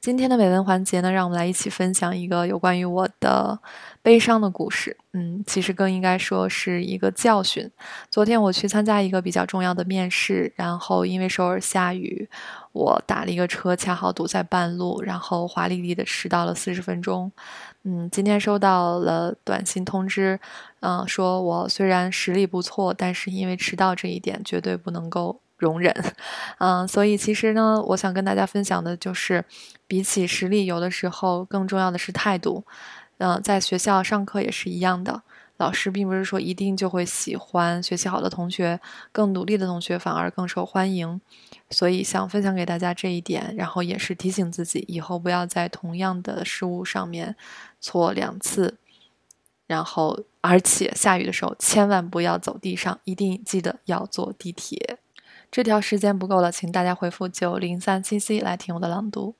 今天的美文环节呢，让我们来一起分享一个有关于我的悲伤的故事。嗯，其实更应该说是一个教训。昨天我去参加一个比较重要的面试，然后因为首尔下雨，我打了一个车，恰好堵在半路，然后华丽丽的迟到了四十分钟。嗯，今天收到了短信通知，嗯，说我虽然实力不错，但是因为迟到这一点，绝对不能够。容忍，嗯，所以其实呢，我想跟大家分享的就是，比起实力，有的时候更重要的是态度。嗯，在学校上课也是一样的，老师并不是说一定就会喜欢学习好的同学，更努力的同学反而更受欢迎。所以想分享给大家这一点，然后也是提醒自己，以后不要在同样的事物上面错两次。然后，而且下雨的时候千万不要走地上，一定记得要坐地铁。这条时间不够了，请大家回复九零三七 C 来听我的朗读。